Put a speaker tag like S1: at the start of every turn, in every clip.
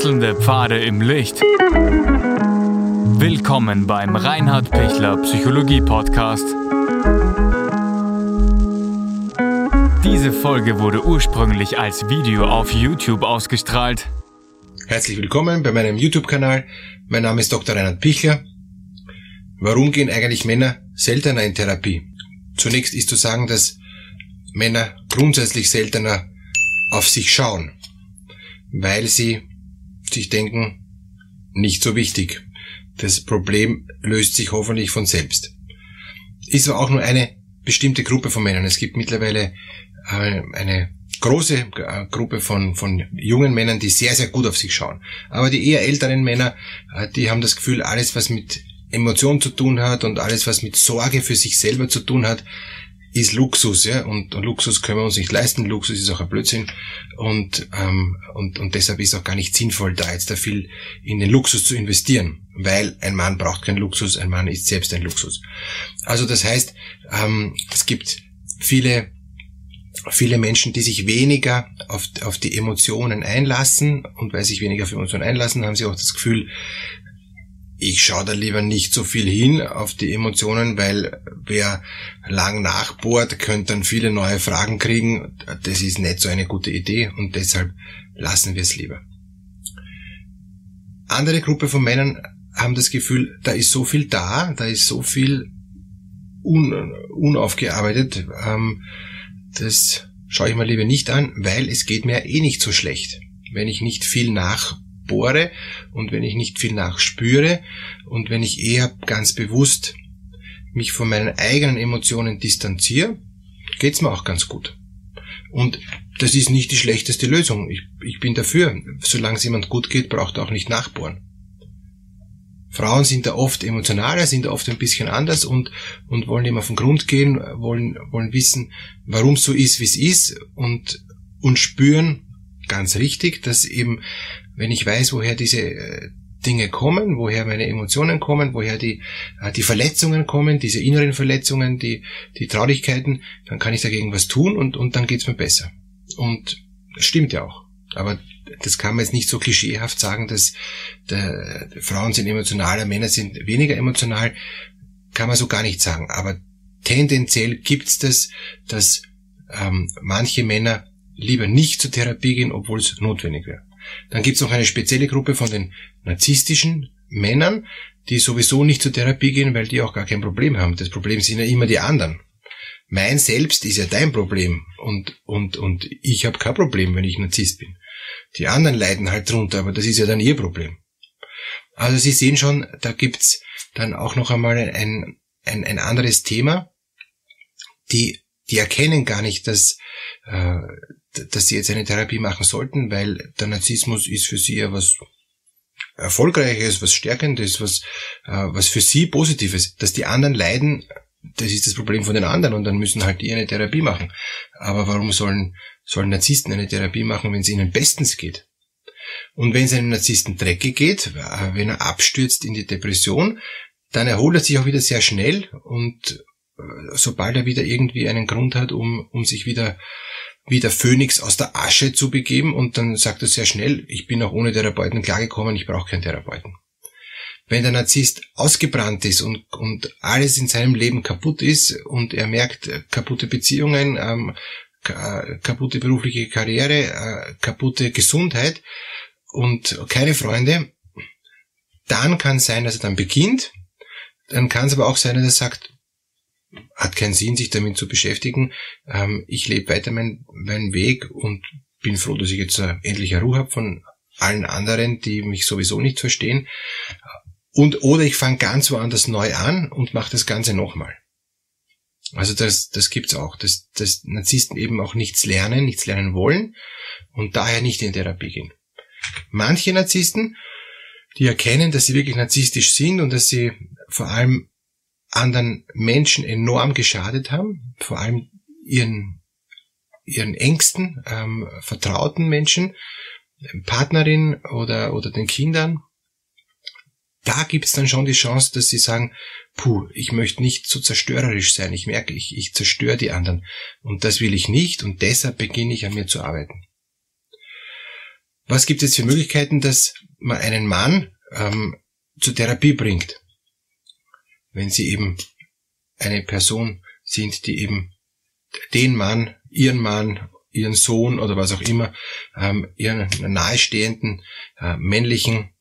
S1: Wechselnde Pfade im Licht. Willkommen beim Reinhard Pichler Psychologie Podcast. Diese Folge wurde ursprünglich als Video auf YouTube ausgestrahlt.
S2: Herzlich willkommen bei meinem YouTube-Kanal. Mein Name ist Dr. Reinhard Pichler. Warum gehen eigentlich Männer seltener in Therapie? Zunächst ist zu sagen, dass Männer grundsätzlich seltener auf sich schauen, weil sie sich denken, nicht so wichtig. Das Problem löst sich hoffentlich von selbst. Ist aber auch nur eine bestimmte Gruppe von Männern. Es gibt mittlerweile äh, eine große äh, Gruppe von, von jungen Männern, die sehr, sehr gut auf sich schauen. Aber die eher älteren Männer, äh, die haben das Gefühl, alles, was mit Emotionen zu tun hat und alles, was mit Sorge für sich selber zu tun hat, ist Luxus, ja, und, und, Luxus können wir uns nicht leisten, Luxus ist auch ein Blödsinn und, ähm, und, und deshalb ist auch gar nicht sinnvoll, da jetzt da viel in den Luxus zu investieren, weil ein Mann braucht keinen Luxus, ein Mann ist selbst ein Luxus. Also das heißt, ähm, es gibt viele viele Menschen, die sich weniger auf, auf die Emotionen einlassen und weil sich weniger auf Emotionen einlassen, haben sie auch das Gefühl, ich schaue da lieber nicht so viel hin auf die Emotionen, weil wer lang nachbohrt, könnte dann viele neue Fragen kriegen. Das ist nicht so eine gute Idee und deshalb lassen wir es lieber. Andere Gruppe von Männern haben das Gefühl, da ist so viel da, da ist so viel un, unaufgearbeitet, ähm, das schaue ich mir lieber nicht an, weil es geht mir eh nicht so schlecht. Wenn ich nicht viel nach bohre und wenn ich nicht viel nachspüre und wenn ich eher ganz bewusst mich von meinen eigenen Emotionen distanziere, geht's mir auch ganz gut. Und das ist nicht die schlechteste Lösung. Ich, ich bin dafür. Solange es jemand gut geht, braucht er auch nicht nachbohren. Frauen sind da oft emotionaler, sind da oft ein bisschen anders und, und wollen ihm auf den Grund gehen, wollen, wollen wissen, warum es so ist, wie es ist und, und spüren, ganz richtig, dass eben wenn ich weiß, woher diese äh, Dinge kommen, woher meine Emotionen kommen, woher die, äh, die Verletzungen kommen, diese inneren Verletzungen, die, die Traurigkeiten, dann kann ich dagegen was tun und, und dann geht's mir besser. Und das stimmt ja auch. Aber das kann man jetzt nicht so klischeehaft sagen, dass der, Frauen sind emotionaler, Männer sind weniger emotional. Kann man so gar nicht sagen. Aber tendenziell gibt's das, dass ähm, manche Männer lieber nicht zur Therapie gehen, obwohl es notwendig wäre. Dann gibt es noch eine spezielle Gruppe von den narzisstischen Männern, die sowieso nicht zur Therapie gehen, weil die auch gar kein Problem haben. Das Problem sind ja immer die anderen. Mein Selbst ist ja dein Problem und, und, und ich habe kein Problem, wenn ich Narzisst bin. Die anderen leiden halt drunter, aber das ist ja dann ihr Problem. Also Sie sehen schon, da gibt's dann auch noch einmal ein, ein, ein anderes Thema. Die, die erkennen gar nicht, dass, äh, dass sie jetzt eine Therapie machen sollten, weil der Narzissmus ist für sie ja was Erfolgreiches, was Stärkendes, was, äh, was für sie Positives. Dass die anderen leiden, das ist das Problem von den anderen und dann müssen halt die eine Therapie machen. Aber warum sollen, sollen Narzissten eine Therapie machen, wenn es ihnen bestens geht? Und wenn es einem Narzissten dreckig geht, äh, wenn er abstürzt in die Depression, dann erholt er sich auch wieder sehr schnell und äh, sobald er wieder irgendwie einen Grund hat, um, um sich wieder wie der Phönix aus der Asche zu begeben und dann sagt er sehr schnell, ich bin auch ohne Therapeuten klargekommen, ich brauche keinen Therapeuten. Wenn der Narzisst ausgebrannt ist und, und alles in seinem Leben kaputt ist und er merkt äh, kaputte Beziehungen, ähm, kaputte berufliche Karriere, äh, kaputte Gesundheit und keine Freunde, dann kann sein, dass er dann beginnt, dann kann es aber auch sein, dass er sagt, hat keinen Sinn, sich damit zu beschäftigen. Ähm, ich lebe weiter meinen mein Weg und bin froh, dass ich jetzt äh, endlich eine Ruhe habe von allen anderen, die mich sowieso nicht verstehen. Und oder ich fange ganz woanders neu an und mache das Ganze nochmal. Also das, das gibt's auch, dass, dass Narzissten eben auch nichts lernen, nichts lernen wollen und daher nicht in Therapie gehen. Manche Narzissten, die erkennen, dass sie wirklich narzisstisch sind und dass sie vor allem anderen Menschen enorm geschadet haben, vor allem ihren, ihren engsten, ähm, vertrauten Menschen, Partnerin oder, oder den Kindern. Da gibt's dann schon die Chance, dass sie sagen, puh, ich möchte nicht zu zerstörerisch sein. Ich merke, ich, ich zerstöre die anderen. Und das will ich nicht und deshalb beginne ich an mir zu arbeiten. was gibt es für Möglichkeiten, dass man einen Mann ähm, zur Therapie bringt? Wenn sie eben eine Person sind, die eben den Mann, ihren Mann, ihren Sohn oder was auch immer, ähm, ihren nahestehenden äh, männlichen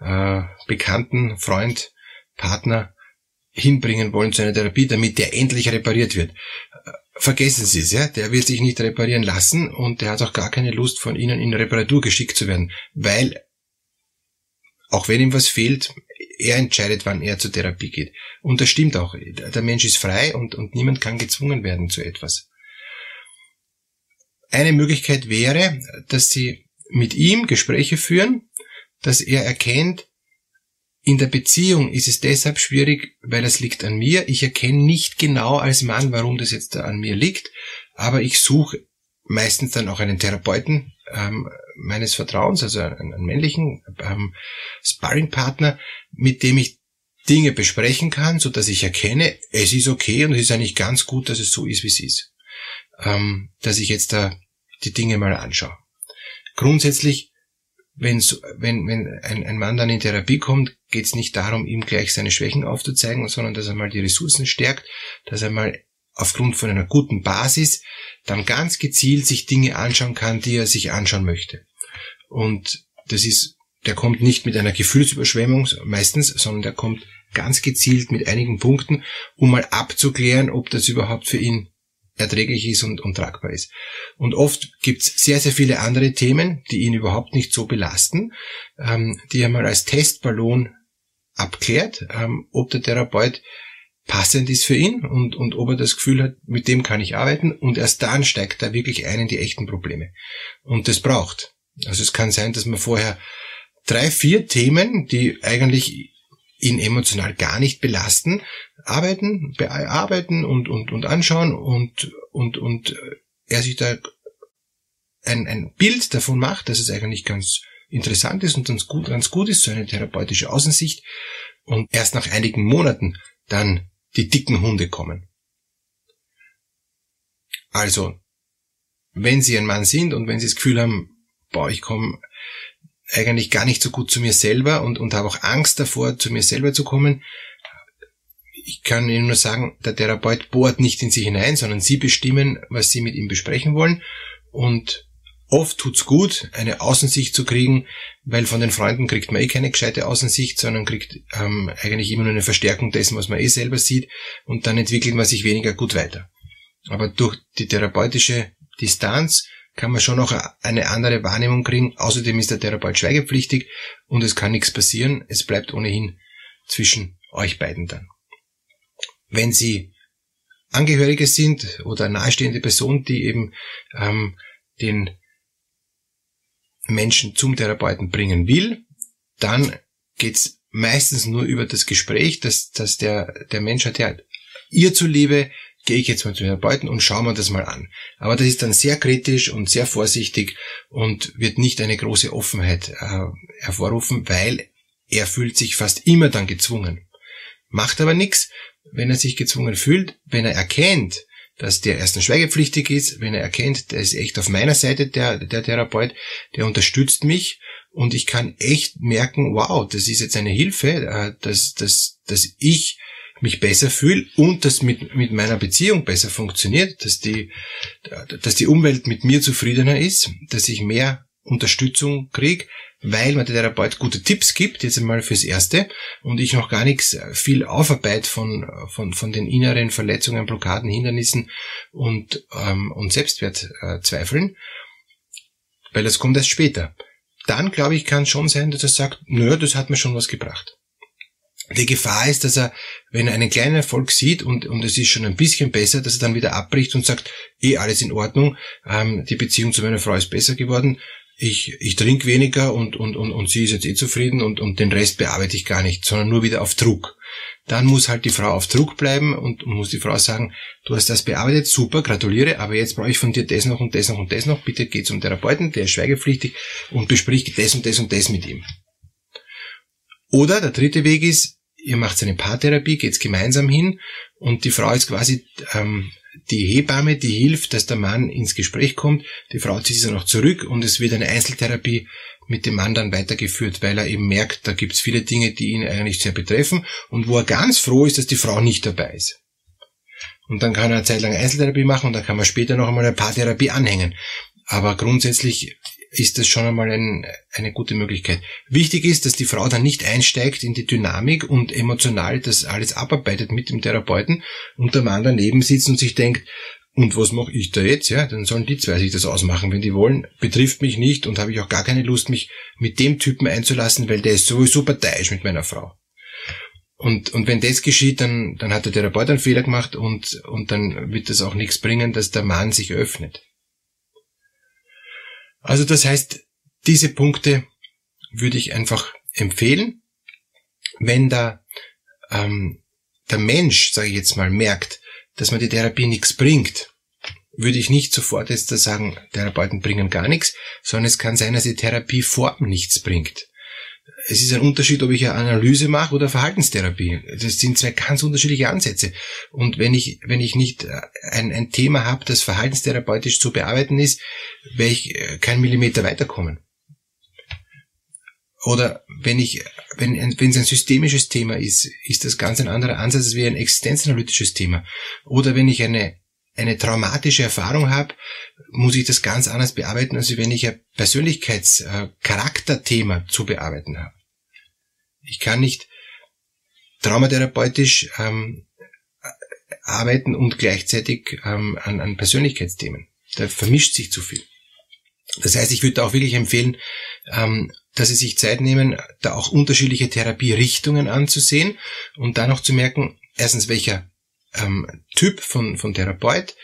S2: äh, Bekannten, Freund, Partner hinbringen wollen zu einer Therapie, damit der endlich repariert wird. Vergessen Sie es, ja, der wird sich nicht reparieren lassen und der hat auch gar keine Lust, von Ihnen in Reparatur geschickt zu werden, weil auch wenn ihm was fehlt, er entscheidet, wann er zur Therapie geht. Und das stimmt auch. Der Mensch ist frei und, und niemand kann gezwungen werden zu etwas. Eine Möglichkeit wäre, dass Sie mit ihm Gespräche führen, dass er erkennt, in der Beziehung ist es deshalb schwierig, weil es liegt an mir. Ich erkenne nicht genau als Mann, warum das jetzt an mir liegt, aber ich suche meistens dann auch einen Therapeuten ähm, meines Vertrauens, also einen, einen männlichen ähm, Sparringpartner, mit dem ich Dinge besprechen kann, so dass ich erkenne, es ist okay und es ist eigentlich ganz gut, dass es so ist, wie es ist. Ähm, dass ich jetzt da die Dinge mal anschaue. Grundsätzlich wenn, wenn, wenn ein, ein Mann dann in Therapie kommt, geht es nicht darum, ihm gleich seine Schwächen aufzuzeigen, sondern dass er mal die Ressourcen stärkt, dass er mal aufgrund von einer guten Basis dann ganz gezielt sich Dinge anschauen kann, die er sich anschauen möchte. Und das ist, der kommt nicht mit einer Gefühlsüberschwemmung meistens, sondern der kommt ganz gezielt mit einigen Punkten, um mal abzuklären, ob das überhaupt für ihn erträglich ist und, und tragbar ist. Und oft gibt's sehr, sehr viele andere Themen, die ihn überhaupt nicht so belasten, ähm, die er mal als Testballon abklärt, ähm, ob der Therapeut passend ist für ihn und, und ob er das Gefühl hat, mit dem kann ich arbeiten und erst dann steigt er wirklich ein in die echten Probleme. Und das braucht. Also es kann sein, dass man vorher drei, vier Themen, die eigentlich ihn emotional gar nicht belasten, arbeiten, bearbeiten und, und, und anschauen und, und, und er sich da ein, ein Bild davon macht, dass es eigentlich ganz interessant ist und ganz gut, ganz gut ist, so eine therapeutische Außensicht und erst nach einigen Monaten dann die dicken Hunde kommen. Also, wenn Sie ein Mann sind und wenn Sie das Gefühl haben, boah, ich komme eigentlich gar nicht so gut zu mir selber und, und habe auch Angst davor, zu mir selber zu kommen. Ich kann Ihnen nur sagen, der Therapeut bohrt nicht in Sie hinein, sondern Sie bestimmen, was Sie mit ihm besprechen wollen. Und oft tut's gut, eine Außensicht zu kriegen, weil von den Freunden kriegt man eh keine gescheite Außensicht, sondern kriegt ähm, eigentlich immer nur eine Verstärkung dessen, was man eh selber sieht. Und dann entwickelt man sich weniger gut weiter. Aber durch die therapeutische Distanz kann man schon noch eine andere Wahrnehmung kriegen. Außerdem ist der Therapeut schweigepflichtig und es kann nichts passieren. Es bleibt ohnehin zwischen euch beiden dann. Wenn Sie Angehörige sind oder nahestehende Person, die eben ähm, den Menschen zum Therapeuten bringen will, dann geht's meistens nur über das Gespräch, dass, dass der, der Mensch hat ja ihr zuliebe gehe ich jetzt mal zum Therapeuten und schaue mir das mal an. Aber das ist dann sehr kritisch und sehr vorsichtig und wird nicht eine große Offenheit äh, hervorrufen, weil er fühlt sich fast immer dann gezwungen. Macht aber nichts, wenn er sich gezwungen fühlt, wenn er erkennt, dass der erstens schweigepflichtig ist, wenn er erkennt, der ist echt auf meiner Seite, der, der Therapeut, der unterstützt mich. Und ich kann echt merken, wow, das ist jetzt eine Hilfe, äh, dass, dass, dass ich mich besser fühle und das mit, mit meiner Beziehung besser funktioniert, dass die, dass die Umwelt mit mir zufriedener ist, dass ich mehr Unterstützung kriege, weil mir der Therapeut gute Tipps gibt, jetzt einmal fürs Erste, und ich noch gar nichts viel Aufarbeit von, von, von den inneren Verletzungen, Blockaden, Hindernissen und, ähm, und Selbstwertzweifeln, weil das kommt erst später. Dann, glaube ich, kann es schon sein, dass er sagt, nö, das hat mir schon was gebracht. Die Gefahr ist, dass er, wenn er einen kleinen Erfolg sieht und, und es ist schon ein bisschen besser, dass er dann wieder abbricht und sagt, eh alles in Ordnung, ähm, die Beziehung zu meiner Frau ist besser geworden, ich, ich trinke weniger und, und, und, und sie ist jetzt eh zufrieden und, und den Rest bearbeite ich gar nicht, sondern nur wieder auf Druck. Dann muss halt die Frau auf Druck bleiben und muss die Frau sagen, du hast das bearbeitet, super, gratuliere, aber jetzt brauche ich von dir das noch und das noch und das noch, bitte geh zum Therapeuten, der ist schweigepflichtig und besprich das und das und das mit ihm. Oder der dritte Weg ist, ihr macht eine Paartherapie, geht's gemeinsam hin und die Frau ist quasi ähm, die Hebamme, die hilft, dass der Mann ins Gespräch kommt. Die Frau zieht sich dann auch zurück und es wird eine Einzeltherapie mit dem Mann dann weitergeführt, weil er eben merkt, da gibt's viele Dinge, die ihn eigentlich sehr betreffen und wo er ganz froh ist, dass die Frau nicht dabei ist. Und dann kann er eine Zeit lang Einzeltherapie machen und dann kann man später noch einmal eine Paartherapie anhängen. Aber grundsätzlich ist das schon einmal ein, eine gute Möglichkeit. Wichtig ist, dass die Frau dann nicht einsteigt in die Dynamik und emotional das alles abarbeitet mit dem Therapeuten und der Mann daneben sitzt und sich denkt, und was mache ich da jetzt? Ja, dann sollen die zwei sich das ausmachen, wenn die wollen. Betrifft mich nicht und habe ich auch gar keine Lust, mich mit dem Typen einzulassen, weil der ist sowieso parteiisch mit meiner Frau. Und, und wenn das geschieht, dann, dann hat der Therapeut einen Fehler gemacht und, und dann wird das auch nichts bringen, dass der Mann sich öffnet. Also das heißt, diese Punkte würde ich einfach empfehlen. Wenn da ähm, der Mensch, sage ich jetzt mal, merkt, dass man die Therapie nichts bringt, würde ich nicht sofort jetzt sagen, Therapeuten bringen gar nichts, sondern es kann sein, dass die Therapieform nichts bringt es ist ein Unterschied, ob ich eine Analyse mache oder Verhaltenstherapie. Das sind zwei ganz unterschiedliche Ansätze. Und wenn ich, wenn ich nicht äh, ein, ein Thema habe, das verhaltenstherapeutisch zu bearbeiten ist, werde ich äh, keinen Millimeter weiterkommen. Oder wenn ich, wenn, wenn es ein systemisches Thema ist, ist das ganz ein anderer Ansatz als wie ein existenzanalytisches Thema. Oder wenn ich eine eine traumatische Erfahrung habe, muss ich das ganz anders bearbeiten, als wenn ich ein Persönlichkeitscharakterthema äh, zu bearbeiten habe. Ich kann nicht traumatherapeutisch ähm, arbeiten und gleichzeitig ähm, an, an Persönlichkeitsthemen. Da vermischt sich zu viel. Das heißt, ich würde auch wirklich empfehlen, ähm, dass Sie sich Zeit nehmen, da auch unterschiedliche Therapierichtungen anzusehen und dann auch zu merken, erstens, welcher ähm, Typ von, von Therapeut,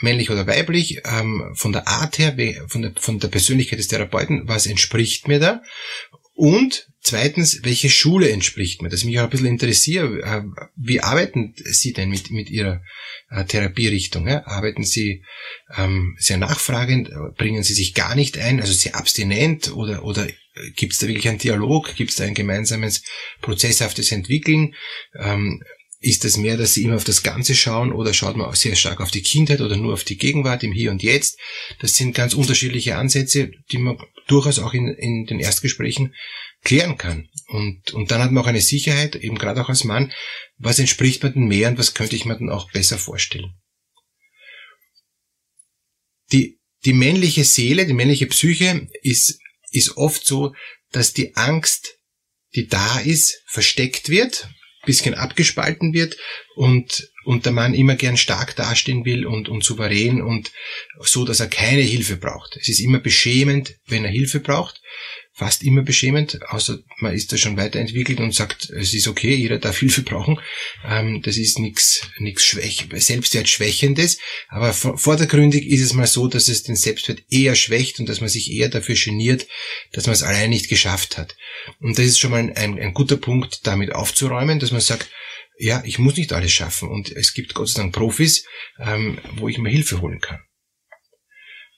S2: männlich oder weiblich, ähm, von der Art her, von der, von der Persönlichkeit des Therapeuten, was entspricht mir da? Und zweitens, welche Schule entspricht mir? Das mich auch ein bisschen interessiert. Äh, wie arbeiten Sie denn mit, mit Ihrer äh, Therapierichtung? Arbeiten Sie ähm, sehr nachfragend? Bringen Sie sich gar nicht ein? Also sehr abstinent? Oder, oder gibt es da wirklich einen Dialog? Gibt es da ein gemeinsames prozesshaftes Entwickeln? Ähm, ist es mehr, dass sie immer auf das Ganze schauen oder schaut man auch sehr stark auf die Kindheit oder nur auf die Gegenwart im Hier und Jetzt? Das sind ganz unterschiedliche Ansätze, die man durchaus auch in, in den Erstgesprächen klären kann. Und, und dann hat man auch eine Sicherheit, eben gerade auch als Mann, was entspricht mir denn mehr und was könnte ich mir dann auch besser vorstellen. Die, die männliche Seele, die männliche Psyche ist, ist oft so, dass die Angst, die da ist, versteckt wird bisschen abgespalten wird und, und der Mann immer gern stark dastehen will und, und souverän und so, dass er keine Hilfe braucht. Es ist immer beschämend, wenn er Hilfe braucht fast immer beschämend, außer man ist da schon weiterentwickelt und sagt, es ist okay, jeder darf Hilfe brauchen. Ähm, das ist nichts nichts Schwäch Selbstwertschwächendes, aber vordergründig ist es mal so, dass es den Selbstwert eher schwächt und dass man sich eher dafür geniert, dass man es allein nicht geschafft hat. Und das ist schon mal ein, ein, ein guter Punkt, damit aufzuräumen, dass man sagt, ja, ich muss nicht alles schaffen und es gibt Gott sei Dank Profis, ähm, wo ich mir Hilfe holen kann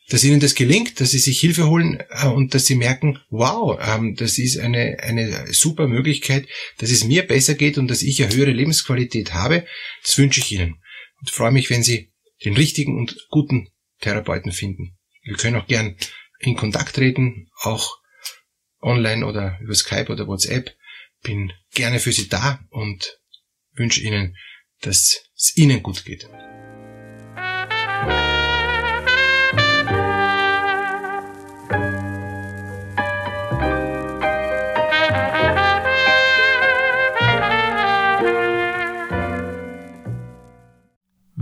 S2: dass ihnen das gelingt, dass sie sich Hilfe holen äh, und dass sie merken, wow, ähm, das ist eine, eine super Möglichkeit, dass es mir besser geht und dass ich eine höhere Lebensqualität habe. Das wünsche ich Ihnen. Und freue mich, wenn Sie den richtigen und guten Therapeuten finden. Wir können auch gern in Kontakt treten, auch online oder über Skype oder WhatsApp. Bin gerne für Sie da und wünsche Ihnen, dass es Ihnen gut geht.